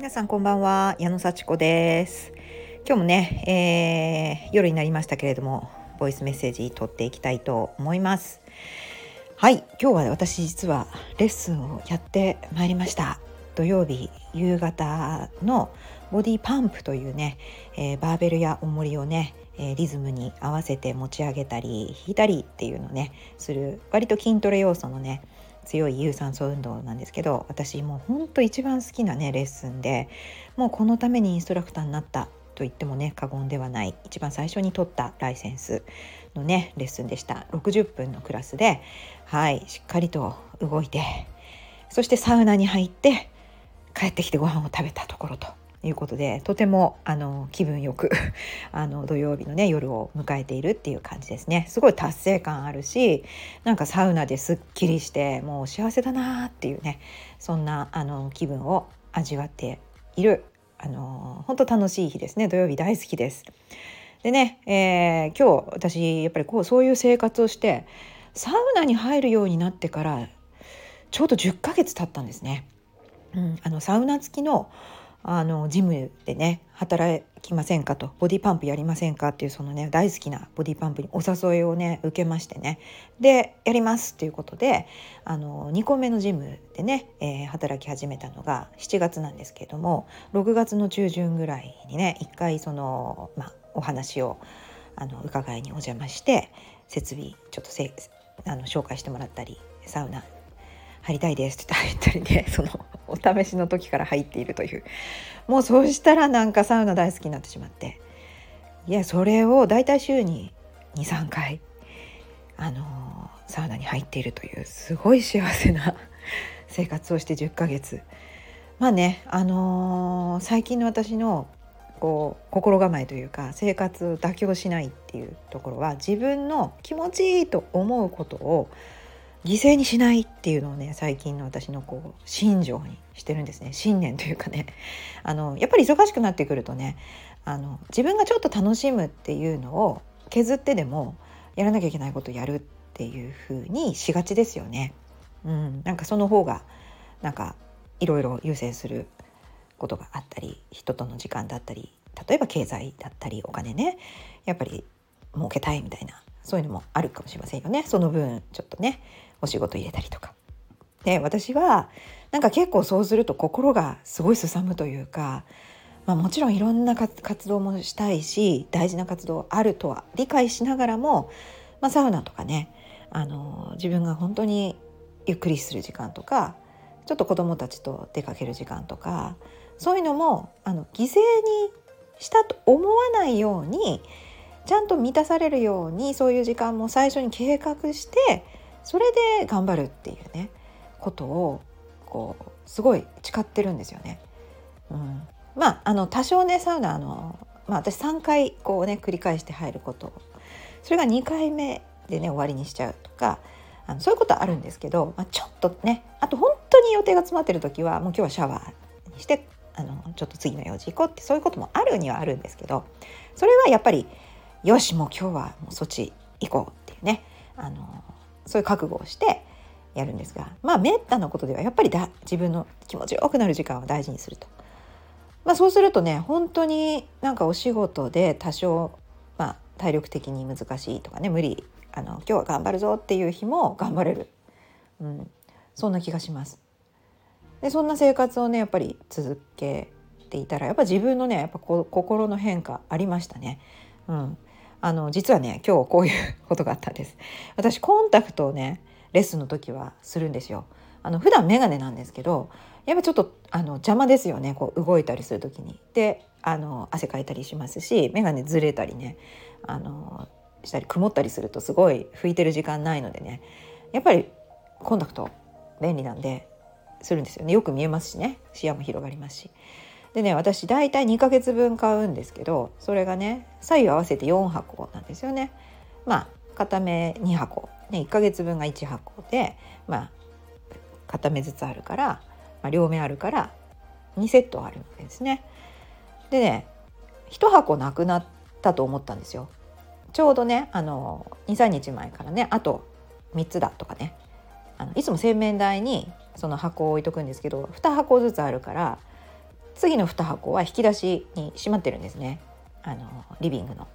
皆さんこんばんは矢野幸子です。今日もね、えー、夜になりましたけれどもボイスメッセージ取っていきたいと思います。はい今日は私実はレッスンをやってまいりました。土曜日夕方のボディパンプというね、えー、バーベルや重りをねえリズムに合わせて持ち上げたり引いたりっていうのねする割と筋トレ要素のね強い有酸素運動なんですけど私もうほんと一番好きなねレッスンでもうこのためにインストラクターになったと言ってもね過言ではない一番最初に取ったライセンスのねレッスンでした。60分のクラスではいしっかりと動いてそしてサウナに入って帰ってきてご飯を食べたところと。いうことでとてもあの気分よく あの土曜日のね夜を迎えているっていう感じですねすごい達成感あるしなんかサウナですっきりしてもう幸せだなっていうねそんなあの気分を味わっているあの本当楽しい日ですね土曜日大好きです。でね、えー、今日私やっぱりこうそういう生活をしてサウナに入るようになってからちょうど10ヶ月経ったんですね。うん、あのサウナ付きのあのジムでね働きませんかと。ボディパンプやりませんかっていうそのね大好きなボディパンプにお誘いをね受けましてね。でやりますっていうことであの2個目のジムでね、えー、働き始めたのが7月なんですけれども6月の中旬ぐらいにね一回その、まあ、お話をあの伺いにお邪魔して設備ちょっとせあの紹介してもらったりサウナ入りたいですって言ったりねそのお試しの時から入っているという。もうそうしたらなんかサウナ大好きになってしまって。いやそれを大体週に23回あのサウナに入っているというすごい幸せな 生活をして10ヶ月。まあねあのー、最近の私のこう心構えというか生活を妥協しないっていうところは自分の気持ちいいと思うことを犠牲にしないっていうのをね最近の私のこう信条にしてるんですね。信念というかね。あのやっぱり忙しくなってくるとねあの自分がちょっと楽しむっていうのを削ってでもやらなきゃいけないことをやるっていう風にしがちですよね。うん、なんかその方がなんかいろいろ優先することがあったり人との時間だったり例えば経済だったりお金ね。やっぱり儲けたいみたいなそういうのもあるかもしれませんよね。その分ちょっとね。お仕事入れたりとか。で私はなんか結構そうすると心がすごいすさむというか、まあ、もちろんいろんな活動もしたいし大事な活動あるとは理解しながらも、まあ、サウナとかねあの自分が本当にゆっくりする時間とかちょっと子どもたちと出かける時間とかそういうのもあの犠牲にしたと思わないようにちゃんと満たされるようにそういう時間も最初に計画してそれで頑張るっていうねことをこうすごい誓ってるんですよね。うん、まああの多少ねサウナあの、まあ、私3回こうね繰り返して入ることそれが2回目でね終わりにしちゃうとかあのそういうことはあるんですけど、まあ、ちょっとねあと本当に予定が詰まってる時はもう今日はシャワーにしてあのちょっと次の用事行こうってそういうこともあるにはあるんですけどそれはやっぱりよしもう今日はもうそっち行こうっていうねあのそういう覚悟をしてやるんですがまあめったなことではやっぱりだ自分の気持ちよくなる時間を大事にすると。まあ、そうするとね本当になんかお仕事で多少、まあ、体力的に難しいとかね無理あの今日は頑張るぞっていう日も 頑張れる、うん、そんな気がします。でそんな生活をねやっぱり続けていたらやっぱ自分のねやっぱこ心の変化ありましたね。うん、あの実はね今日こういうことがあったんです。私コンタクトをねレッスンの時はするんですよ。あの普段メガネなんですけどやっぱちょっとあの邪魔ですよね。こう動いたりする時に。であの汗かいたりしますしメガネずれたりねあのしたり曇ったりするとすごい拭いてる時間ないのでねやっぱりコンタクト便利なんでするんですよね。よく見えますしね。視野も広がりますし。でね私大体2ヶ月分買うんですけどそれがね左右合わせて4箱なんですよね。まあ片目2箱、ね、1ヶ月分が1箱でまあ片目ずつあるから、まあ、両目あるから2セットあるわけですね。でね1箱なくなったと思ったんですよ。ちょうどねあの23日前からねあと3つだとかねあのいつも洗面台にその箱を置いとくんですけど2箱ずつあるから次の2箱は引き出しにしまってるんですねあのリビングの。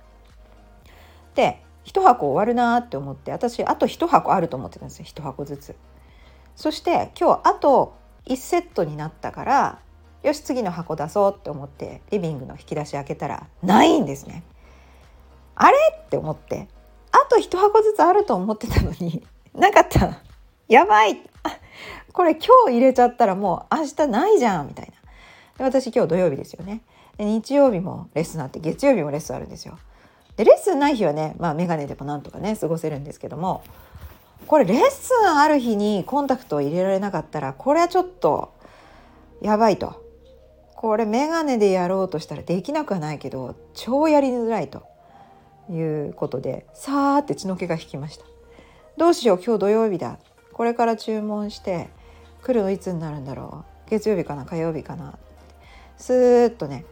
で1箱終わるなって思って私あと1箱あると思ってたんですよ1箱ずつ。そして今日あと1セットになったからよし次の箱出そうって思ってリビングの引き出し開けたらないんですね。あれって思ってあと1箱ずつあると思ってたのに なかったやばいこれ今日入れちゃったらもう明日ないじゃんみたいなで私今日土曜日ですよね。で日曜日もレッスンあって月曜日もレッスンあるんですよ。でレッスンない日はねまあ眼鏡でもなんとかね過ごせるんですけどもこれレッスンある日にコンタクトを入れられなかったらこれはちょっとやばいと。これ眼鏡でやろうとしたらできなくはないけど超やりづらいと。いうことでさーって血の気が引きました。どうしよう今日土曜日だ。これから注文して来るのいつになるんだろう。月曜日かな火曜日かな。スーッとね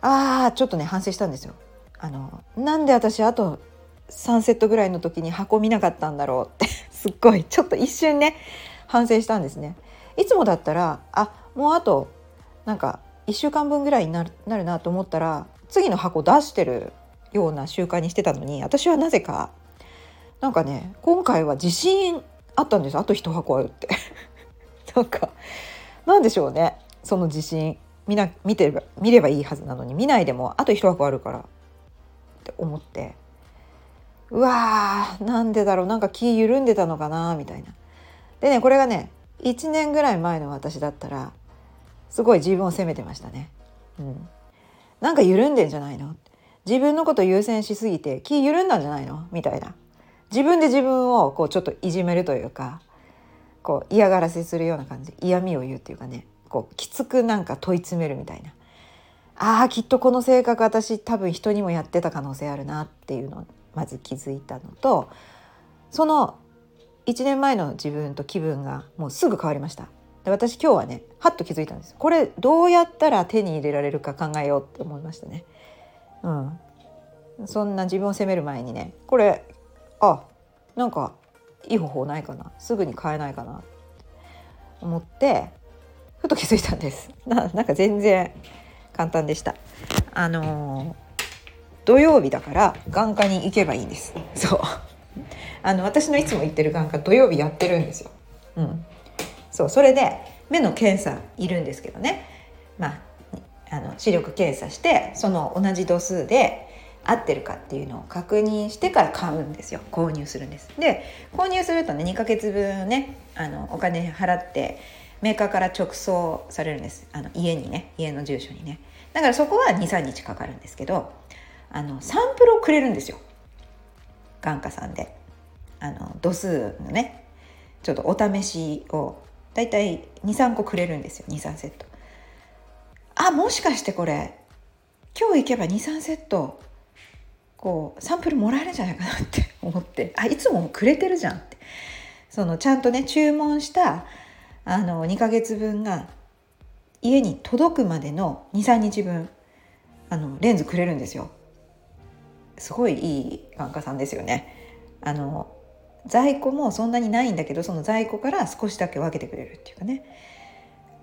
あーちょっとね反省したんですよ。あのなんで私あと3セットぐらいの時に箱見なかったんだろうって すっごいちょっと一瞬ね反省したんですね。いつもだったらあもうあとなんか1週間分ぐらいになるなるなと思ったら次の箱出してるような習慣にしてたのに私はなぜかなんかね今回は自信あったんですあと1箱あるって。なんかなんでしょうねその自信。見な見てれば見ればいいはずなのに見ないでもあと1箱あるからって思ってうわーなんでだろうなんか気緩んでたのかなみたいな。でねこれがね1年ぐらい前の私だったらすごい自分を責めてましたね。うん、なんか緩んでんじゃないの？自分のこと優先しすぎて気緩んだんじゃないの？みたいな。自分で自分をこうちょっといじめるというかこう嫌がらせするような感じ。嫌味を言うっていうかね。こうきつくなんか問い詰めるみたいな。あーきっとこの性格私多分人にもやってた可能性あるなっていうのをまず気づいたのとその1年前の自分と気分がもうすぐ変わりました。で私今日はねはっと気づいたんです。これどうやったら手に入れられるか考えようって思いましたね。うん。そんな自分を責める前にねこれあなんかいい方法ないかな。すぐに買えないかな。思ってふと気づいたんです。ななんか全然簡単でした。あの、土曜日だから眼科に行けばいいんです。そう。あの私のいつも行ってる眼科土曜日やってるんですよ。うん。そうそれで目の検査いるんですけどね。まああの視力検査してその同じ度数で合ってるかっていうのを確認してから買うんですよ。購入するんです。で購入するとね2ヶ月分ねあのお金払ってメーカーから直送されるんです。あの家にね。家の住所にね。だからそこは23日かかるんですけどあのサンプルをくれるんですよ。眼科さんで。あの度数のねちょっとお試しをだいたい23個くれるんですよ。23セット。あもしかしてこれ今日行けば23セットこうサンプルもらえるんじゃないかなって思って。あいつもくれてるじゃんって。そのちゃんとね注文したあの2ヶ月分が家に届くまでの23日分あのレンズくれるんですよ。すごいいい眼科さんですよね。あの在庫もそんなにないんだけどその在庫から少しだけ分けてくれるっていうかね。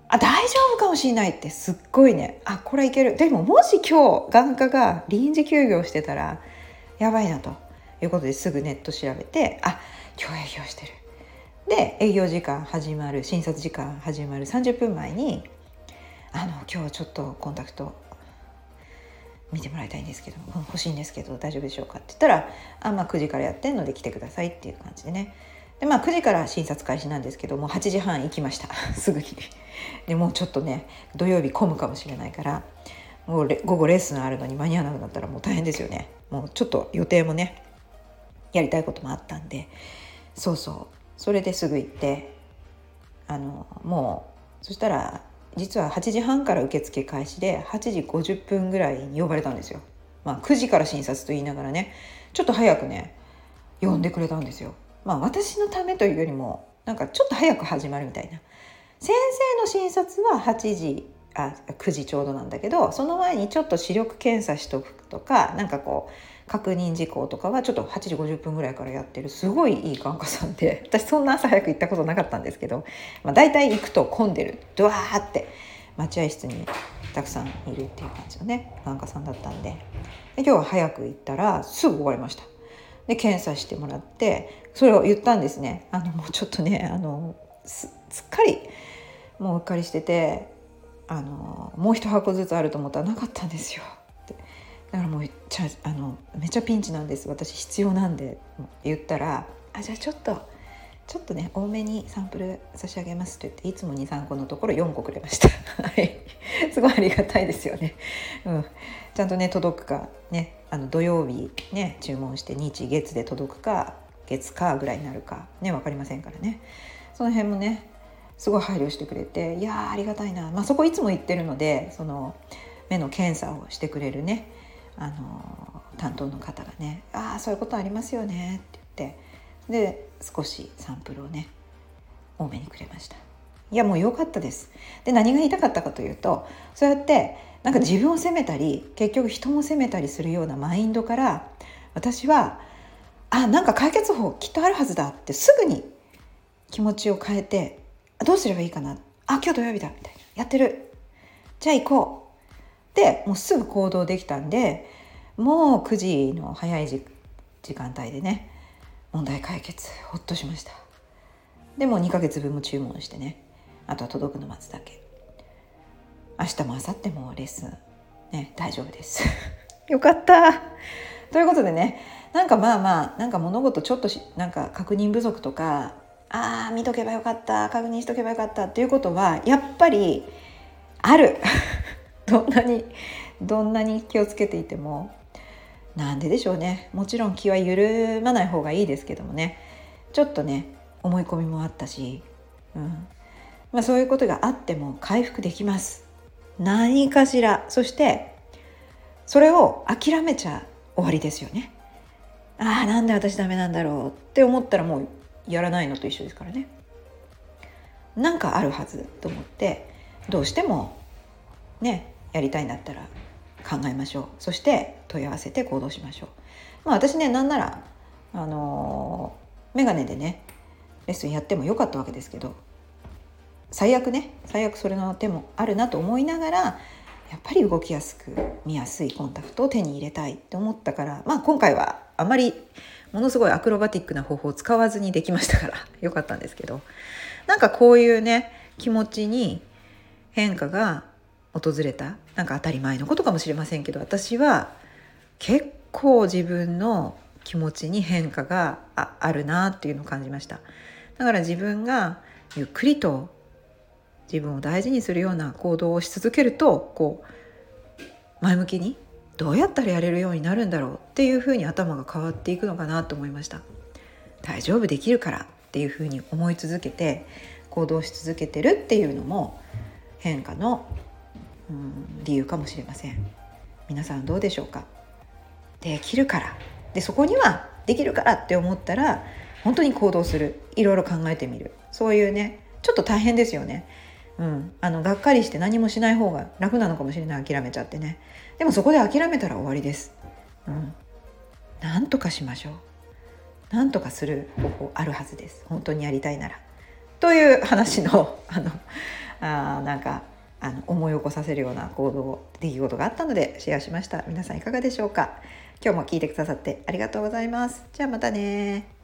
あ大丈夫かもしれないってすっごいね。あこれいける。でももし今日眼科が臨時休業してたらやばいなということですぐネット調べてあ今日営業してる。で営業時間始まる診察時間始まる30分前にあの今日ちょっとコンタクト見てもらいたいんですけど欲しいんですけど大丈夫でしょうかって言ったらあ、まあ、9時からやってんので来てくださいっていう感じでね。でまあ9時から診察開始なんですけどもう8時半行きました。すぐに。でもうちょっとね土曜日混むかもしれないからもう午後レッスンあるのに間に合わなくなったらもう大変ですよね。もうちょっと予定もねやりたいこともあったんで。そうそう。それですぐ行ってあのもうそしたら実は8時半から受付開始で8時50分ぐらいに呼ばれたんですよ。まあ、9時から診察と言いながらねちょっと早くね呼んでくれたんですよ。まあ私のためというよりもなんかちょっと早く始まるみたいな。先生の診察は8時あ9時ちょうどなんだけどその前にちょっと視力検査しとくとかなんかこう確認事項とかはちょっと8時50分ぐらいからやってる。すごいいい眼科さんで私そんな朝早く行ったことなかったんですけど、まあ、大体行くと混んでる。ドワーって待合室にたくさんいるっていう感じのね眼科さんだったんで。で今日は早く行ったらすぐ終わりました。で検査してもらってそれを言ったんですね。あのもうちょっとねあのすっかりもううっかりしててあのもう一箱ずつあると思ったらなかったんですよ。だからもうちゃあのめちゃピンチなんです。私必要なんで言ったら「あじゃあちょっとちょっとね多めにサンプル差し上げます」と言っていつも23個のところ4個くれました。すごいありがたいですよね、うん、ちゃんとね届くかねあの土曜日ね注文して日月で届くか月かぐらいになるかね分かりませんからね。その辺もねすごい配慮してくれていやありがたいな、まあ、そこいつも行ってるのでその目の検査をしてくれるねあの担当の方がね「ああそういうことありますよね」って言ってで少しサンプルをね多めにくれましたいやもう良かったです。で何が言いたかったかというとそうやってなんか自分を責めたり結局人も責めたりするようなマインドから私はあなんか解決法きっとあるはずだってすぐに気持ちを変えてどうすればいいかな。あ今日土曜日だ。みたいな。やってる。じゃあ行こう。うでもうすぐ行動できたんでもう9時の早い時間帯でね問題解決ほっとしました。でも2ヶ月分も注文してねあとは届くの待つだけ。明日も明後日もレッスンね大丈夫です。よかった。ということでねなんかまあまあなんか物事ちょっとしなんか確認不足とかああ見とけばよかった確認しとけばよかったっていうことはやっぱりある。どんなにどんなに気をつけていてもなんででしょうね。もちろん気は緩まない方がいいですけどもね。ちょっとね思い込みもあったし、うん。まあ、そういうことがあっても回復できます。何かしら。そしてそれを諦めちゃ終わりですよね。ああなんで私ダメなんだろうって思ったらもうやらないのと一緒ですからね。なんかあるはずと思ってどうしてもねやりたいんだったら考えましょう。そして問い合わせて行動しましょう。まあ私ねなんならあのー、メガネでねレッスンやってもよかったわけですけど最悪ね最悪それの手もあるなと思いながらやっぱり動きやすく見やすいコンタクトを手に入れたいって思ったからまあ今回はあまりものすごいアクロバティックな方法を使わずにできましたから よかったんですけどなんかこういうね気持ちに変化が訪れたなんか当たり前のことかもしれませんけど私は結構自分の気持ちに変化があるなっていうのを感じました。だから自分がゆっくりと自分を大事にするような行動をし続けるとこう前向きにどうやったらやれるようになるんだろうっていうふうに頭が変わっていくのかなと思いました。大丈夫できるからっていうふうに思い続けて行動し続けてるっていうのも変化の、理由かもしれません。皆さんどうでしょうか？できるから。でそこにはできるからって思ったら本当に行動する。いろいろ考えてみる。そういうねちょっと大変ですよね。うん、あのがっかりして何もしない方が楽なのかもしれない。諦めちゃってね。でもそこで諦めたら終わりです、うん、なんとかしましょう。なんとかする方法あるはずです。本当にやりたいなら。という話のあのあなんかあの思い起こさせるような行動出来事があったのでシェアしました。皆さんいかがでしょうか？今日も聞いてくださってありがとうございます。じゃあまたね